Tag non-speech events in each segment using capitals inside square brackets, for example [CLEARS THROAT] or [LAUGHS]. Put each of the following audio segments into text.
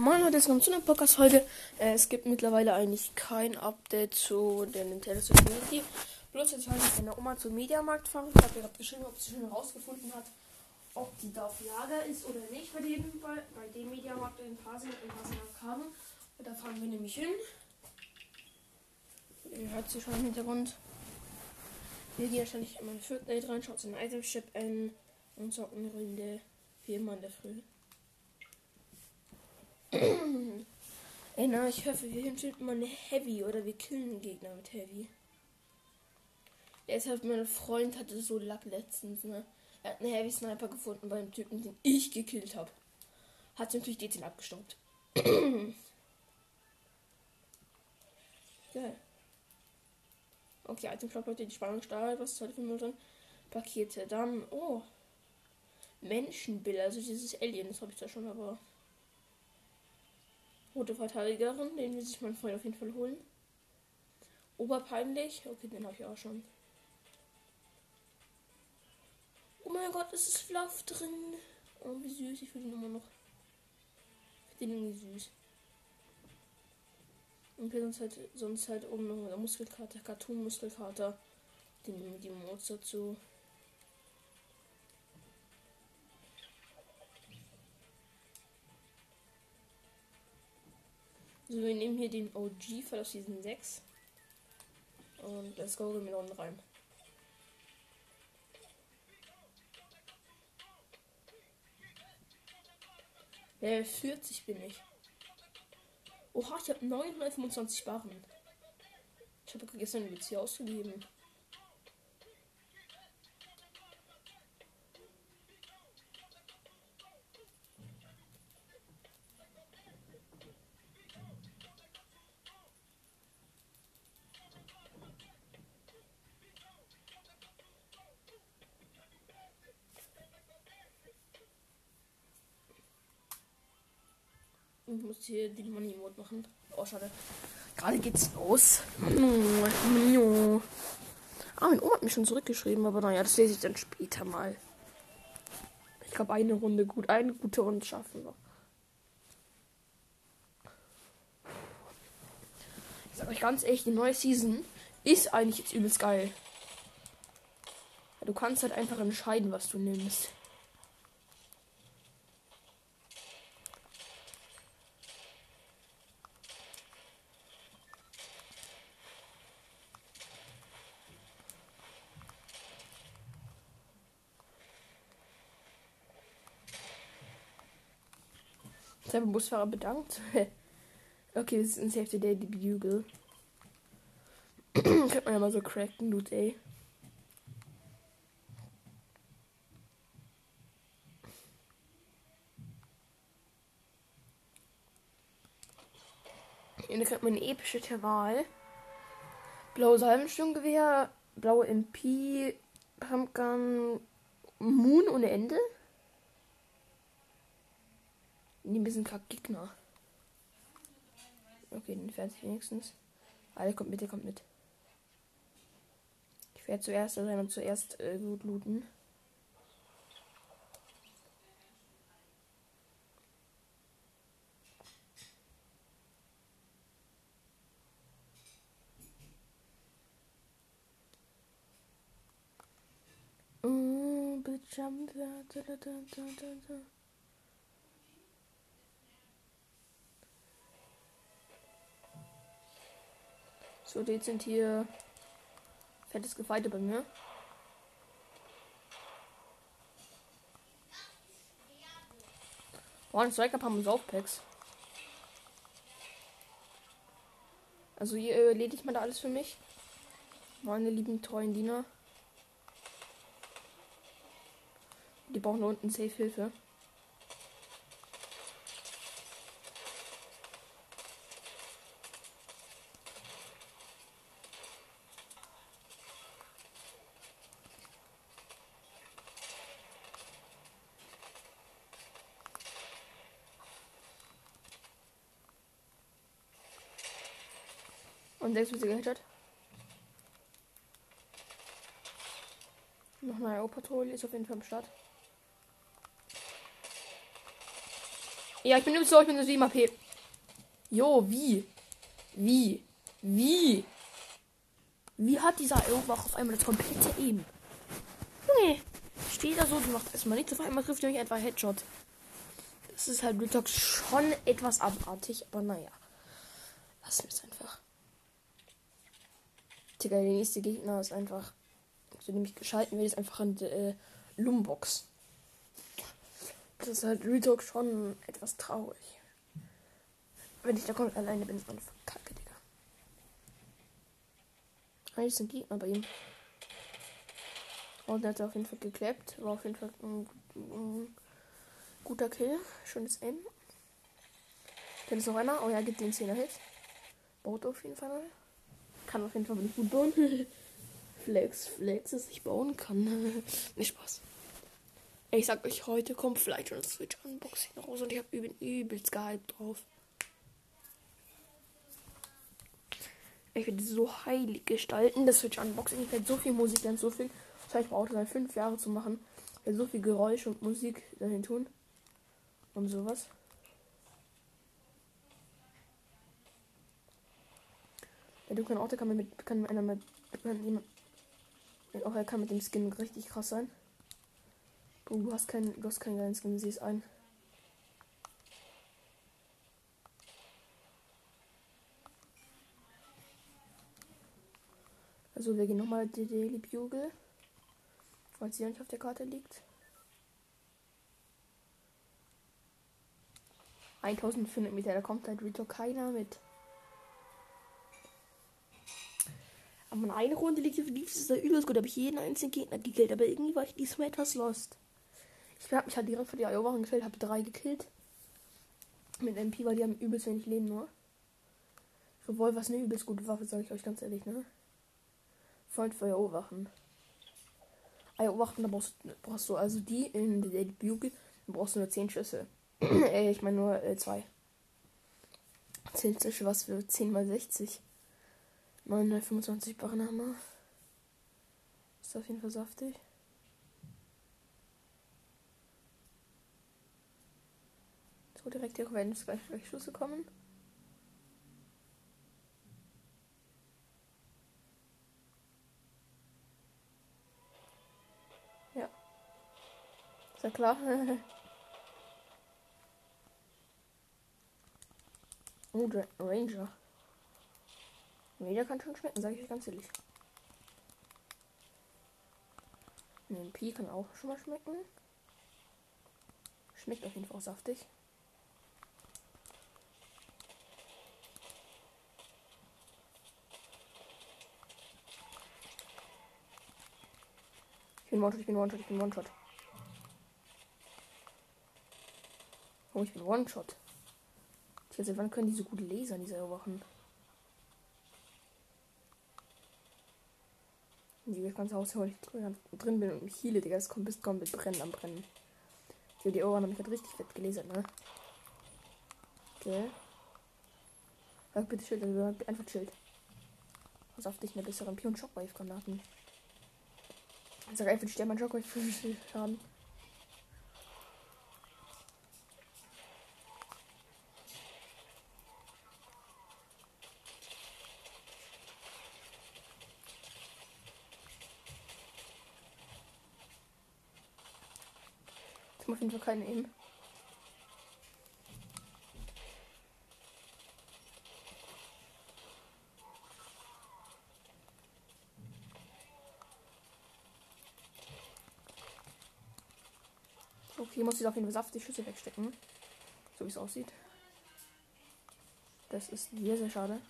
Moin Leute, willkommen zu einer Podcast-Folge. Äh, es gibt mittlerweile eigentlich kein Update zu der Nintendo Switch Mini. Bloß jetzt wollte ich meine Oma zum Mediamarkt fahren. Ich habe gerade geschrieben, ob sie schon herausgefunden hat, ob die da auf Lager ist oder nicht bei dem, bei, bei dem Mediamarkt in Pasing in Pasing Und da fahren wir nämlich hin. Ihr hört sie schon im Hintergrund. Wir gehen wahrscheinlich in mein Fortnite rein, schaut in den Item Shop an und zocken Runde viermal in der Früh. Ey, na, ich hoffe, wir finden mal eine Heavy oder wir killen einen Gegner mit Heavy. Deshalb, mein Freund hatte so Lack letztens, ne? Er hat einen Heavy Sniper gefunden beim Typen, den ich gekillt habe. Hat natürlich D10 abgestaubt. Geil. Okay, Item Shop Leute, die Spannung steigt. Was für Müll drin? Pakete. Dann, oh. Menschenbild, also dieses Alien, das habe ich da schon, aber. Rote Verteidigerin, den will sich mein Freund auf jeden Fall holen. Oberpeinlich. Okay, den habe ich auch schon. Oh mein Gott, es ist Fluff drin. Oh, wie süß. Ich will den immer noch. Ich finde den irgendwie süß. Und sonst halt, sonst halt oben noch eine Muskelkater, Cartoon-Muskelkater. Den die Mods dazu. So, wir nehmen hier den OG für das Season 6. Und let's go, unten rein. Äh, 40 bin ich. Oha, ich habe 925 Barren. Ich habe gestern ein hier ausgegeben. Ich muss hier die Money Mode machen. Oh, schade. Gerade geht's los. Ah, mein Oma hat mich schon zurückgeschrieben, aber naja, das lese ich dann später mal. Ich glaube, eine Runde gut, eine gute Runde schaffen wir. Ich sag euch ganz ehrlich, die neue Season ist eigentlich jetzt übelst geil. Du kannst halt einfach entscheiden, was du nimmst. Der Busfahrer bedankt. [LAUGHS] okay, das ist ein Safety Day, die Bugle. Könnte man ja mal so cracken, Loot, ey. Hier kriegt man eine epische Terral. Blaue Salbensturmgewehr, blaue MP, Pumpgun, Moon ohne Ende. Die bisschen kack Gegner. Okay, den fährt sich wenigstens. Alle kommt mit, der kommt mit. Ich werde zuerst sein und zuerst äh, gut looten. Mm, So, sind hier fettes Gefeite bei mir. Boah, ein Striker haben Saufpacks. Also hier erledigt man da alles für mich. Meine lieben treuen Diener. Die brauchen unten Safe Und 6 wird sie gehittet. Noch eine AO-Patrouille ist auf jeden Fall am Start. Ja, ich bin übelst so, ich bin so 7 AP. Jo, wie? Wie? Wie? Wie hat dieser Eowach auf einmal das komplette Aim? Junge, steht da so, du machst erstmal nichts, auf einmal trifft ihr mich einfach Headshot. Das ist halt Retalk schon etwas abartig, aber naja. Lassen wir es einfach. Digga, der nächste Gegner ist einfach. So nämlich geschalten wird, ist einfach ein äh, Lumbox. Das ist halt Retalk schon etwas traurig. Wenn ich da komplett alleine bin, ist man verkacke, Digga. Eigentlich sind Gegner bei ihm. Und er hat auf jeden Fall geklappt. War auf jeden Fall ein, ein guter Kill. Schönes Aim. Dann ist noch einer. Oh ja, gibt den 10er Hit. Baut auf jeden Fall. Kann auf jeden Fall nicht gut bauen. [LAUGHS] Flex, Flex, dass ich bauen kann. [LAUGHS] nicht Spaß. Ich sag euch, heute kommt vielleicht schon das Switch Unboxing raus und ich habe übel, übelst gehypt drauf. Ich werde so heilig gestalten, das Switch Unboxing. Ich werde so viel Musik dann so viel. Das ich brauche dann fünf Jahre zu machen. Ich werde so viel Geräusch und Musik dahin tun. Und sowas. Der dunklen Orte kann man mit, kann einer mit, kann jemand, auch er kann mit dem Skin richtig krass sein. Du hast keinen, du hast keinen geilen Skin, sieh es ein. Also wir gehen nochmal die Daily Bugle. Falls sie nicht auf der Karte liegt. 1500 Meter, da kommt halt Rito keiner mit. Aber in einer Runde liegt es da übelst gut. Da habe ich jeden einzigen Gegner gekillt. Aber irgendwie war ich diesmal etwas lost. Ich habe mich halt direkt vor die Eroberung gestellt, habe drei gekillt. Mit MP, weil die haben übelst wenig Leben nur. Revolver ist eine übelst gute Waffe, sage ich euch ganz ehrlich, ne? Freund für Erowachen. Erowachen, da brauchst, brauchst du also die in der Bugle, dann brauchst du nur 10 Schüsse. [CLEARS THROAT] äh, ich meine nur äh, 2. 10 Schüsse, was für 10 mal 60. 925 Barrenhammer. Ist auf jeden Fall saftig. So, direkt hier werden es gleich, Schüsse kommen. Ja. Ist ja klar. [LAUGHS] oh, Ranger. Ranger kann schon schmecken, sage ich euch ganz ehrlich. Ein MP kann auch schon mal schmecken. Schmeckt auf jeden Fall auch saftig. Ich bin One-Shot, ich bin One-Shot, ich bin One-Shot. Oh, ich bin One-Shot. Seit wann können die so gut lasern, diese Wachen? Die das ganze Haus, drin bin und mich hiele, Digga, das kommt bis komplett brennen am Brennen. Die, die Ohren haben mich halt richtig fett gelesen, ne? Okay. Sag bitte Schild, also einfach Schild. Pass auf dich, eine bessere Pion Shockwave Granaten. Sag einfach, ich sterbe mein Shockwave für Schaden. Auf jeden Fall keine Aim. Okay, muss ich auf jeden Fall saftig Schüsse wegstecken. So wie es aussieht. Das ist sehr, sehr schade.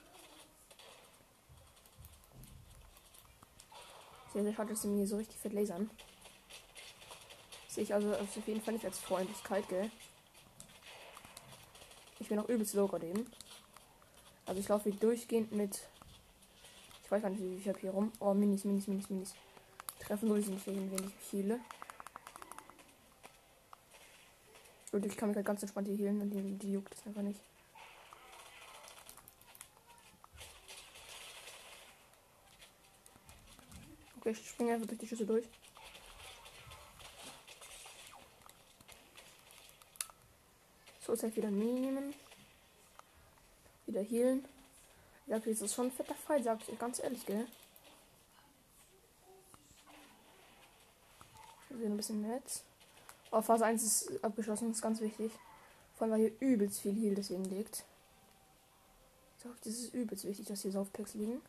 Sehr, sehr schade, dass sie mir so richtig fett lasern. Sehe ich also auf jeden Fall nicht als Freundlichkeit, gell? Ich bin auch übelst low gerade eben. Also ich laufe durchgehend mit. Ich weiß gar nicht, wie ich habe hier rum. Oh, Minis, Minis, Minis, Minis. Treffen nur sie nicht wegen wenig viele. Und ich kann mich halt ganz entspannt hier healen und die, die juckt es einfach nicht. Okay, ich springe einfach durch die Schüsse durch. Schlusszeit wieder nehmen. Wieder healen. Ja, okay, das ist schon ein fetter Fall, sag ich ganz ehrlich, gell? Wir ein bisschen Netz. Oh, Phase 1 ist abgeschlossen, ist ganz wichtig. Vor allem, weil hier übelst viel Heal deswegen liegt. So, das ist übelst wichtig, dass hier Saufpacks liegen.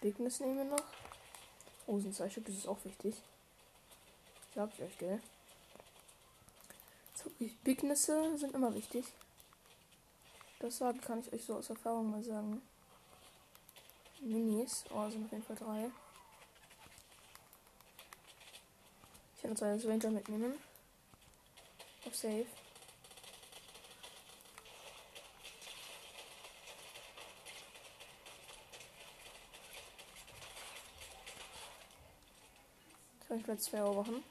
Bigness nehmen wir noch. Oh, zwei Stück, das ist auch wichtig. Sag ich euch, gell? So, Bignisse sind immer wichtig. Das kann ich euch so aus Erfahrung mal sagen. Minis. Oh, sind auf jeden Fall drei. Ich kann zwei Ranger mitnehmen. Auf Safe. Kann ich gleich zwei machen.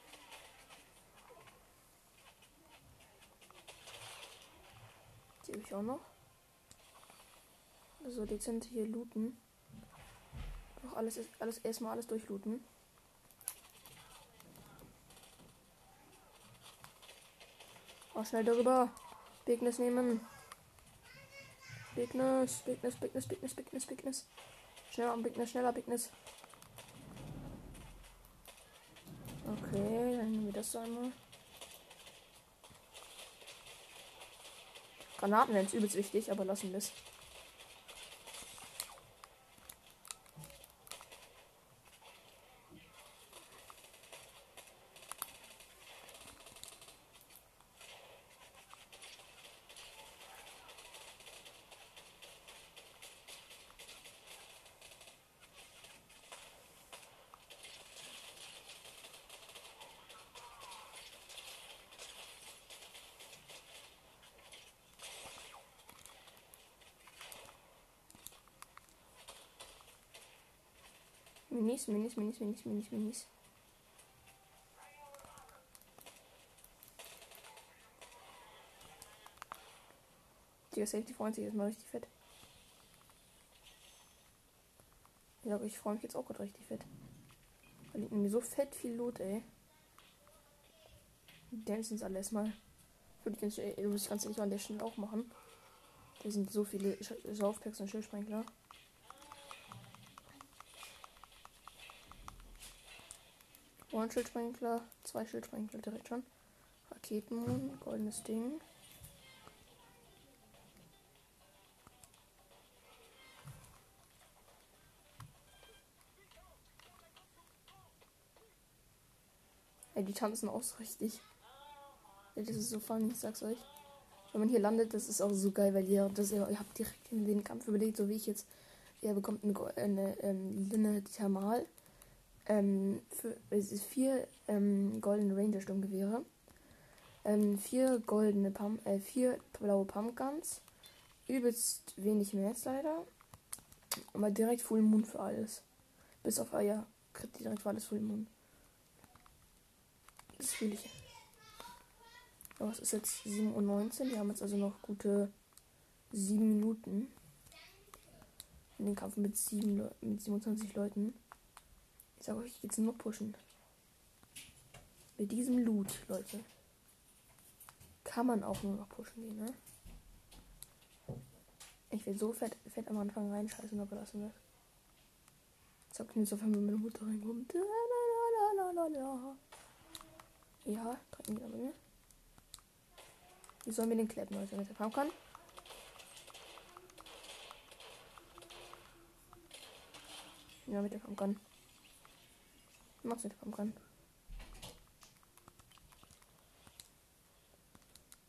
Die habe ich auch noch. Also dezent hier looten. Noch alles, alles erstmal alles durchlooten. Oh, schnell darüber. Bigness nehmen. Bigness, Bigness, Bigness, Bigness, Bigness, Bigness. Schneller am Bigness, schneller Bigness. Okay, dann nehmen wir das einmal. Granaten werden übelst wichtig, aber lassen wir es. Minis, Minis, Minis, Minis, Minis, Minis. Die Safety freut sich jetzt mal richtig fett. Ich glaube, ich freue mich jetzt auch gerade richtig fett. Da liegt mir so fett viel Loot, ey. Sind alle erstmal. Würde ich ganz, ich ganz ehrlich an der Stelle auch machen. Da sind so viele Saufpacks und Schildsprengler. Ein Schildsprengler, zwei Schildsprengler direkt schon. Raketenmond, goldenes Ding. Ey, die tanzen auch so richtig. Ja, das ist so funny, ich sag's euch. Wenn man hier landet, das ist auch so geil, weil ihr, das, ihr, ihr habt direkt in den Kampf überlegt, so wie ich jetzt. Ihr bekommt eine, eine, eine ähm, Linne Thermal ähm, für, es ist vier ähm, goldene Ranger Sturmgewehre, ähm, vier goldene Pum äh, vier blaue Pumpguns, übelst wenig jetzt leider, aber direkt Full Moon für alles. Bis auf Eier kriegt direkt für alles Full Moon. Das fühle ich. Aber es ist jetzt 7.19 Uhr. Wir haben jetzt also noch gute 7 Minuten. In den Kampf mit, 7 mit 27 Leuten. Ich sag euch, ich jetzt nur pushen. Mit diesem Loot, Leute. Kann man auch nur noch pushen gehen, ne? Ich will so fett, fett am Anfang reinscheißen, aber lassen wir es. Sagt mir so, wenn meine Mutter reinkommt. Ja, trinken wir aber, Wie sollen wir den kleppen, Leute, damit er fahren kann? Ja, mit der fahren Mach's nicht kommen kann.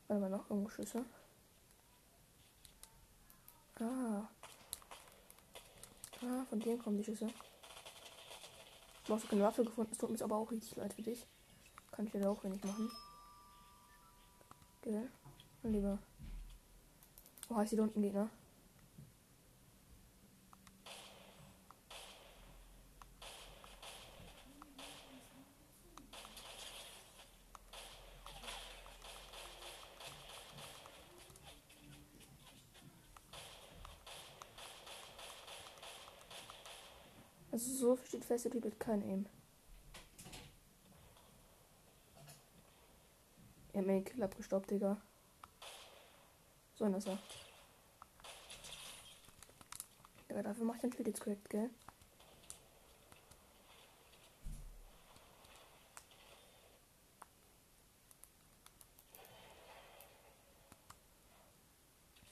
Warte mal, noch irgendwo Schüsse. Ah. Ah, von denen kommen die Schüsse. Du hast keine Waffe gefunden. Es tut mir aber auch richtig leid für dich. Kann ich dir auch wenig machen. Gell? Mein Lieber. Wo heißt da unten Gegner? Also so steht fest, Typ hat kein Aim. Er hat mir den Kill abgestoppt, Digga. So einer ist er. Ja, dafür macht er ein Schild jetzt korrekt, gell?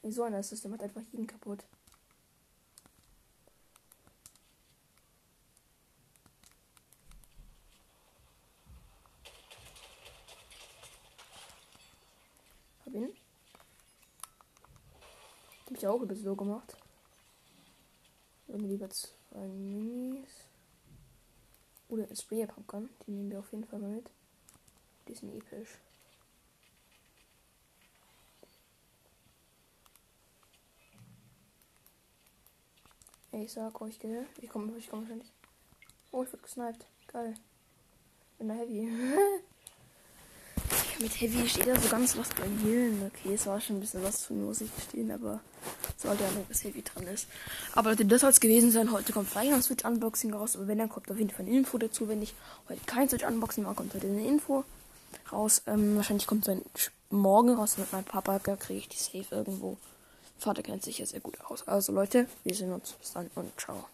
Wie so einer ist das? Der macht einfach jeden kaputt. Hab ihn. Ich auch bisschen so gemacht. Irgendwie lieber zwei Minis. Oder ein Sprayer Pumpgun. Die nehmen wir auf jeden Fall mal mit. Die sind episch. Ich sag euch, gell? Ich komme ich komm wahrscheinlich. Oh, ich wurde gesniped. Geil. Bin da heavy. [LAUGHS] Mit Heavy steht da so ganz was bei Hillen. Okay, es war schon ein bisschen was zu muss ich gestehen, aber sollte ja nicht, dass Heavy dran ist. Aber Leute, das soll es gewesen sein. Heute kommt vielleicht ein Switch Unboxing raus, aber wenn, dann kommt auf jeden Fall eine Info dazu. Wenn ich heute kein Switch Unboxing mache, kommt heute eine Info raus. Ähm, wahrscheinlich kommt es morgen raus mit meinem Papa, da kriege ich die safe irgendwo. Vater kennt sich ja sehr gut aus. Also Leute, wir sehen uns. Bis dann und ciao.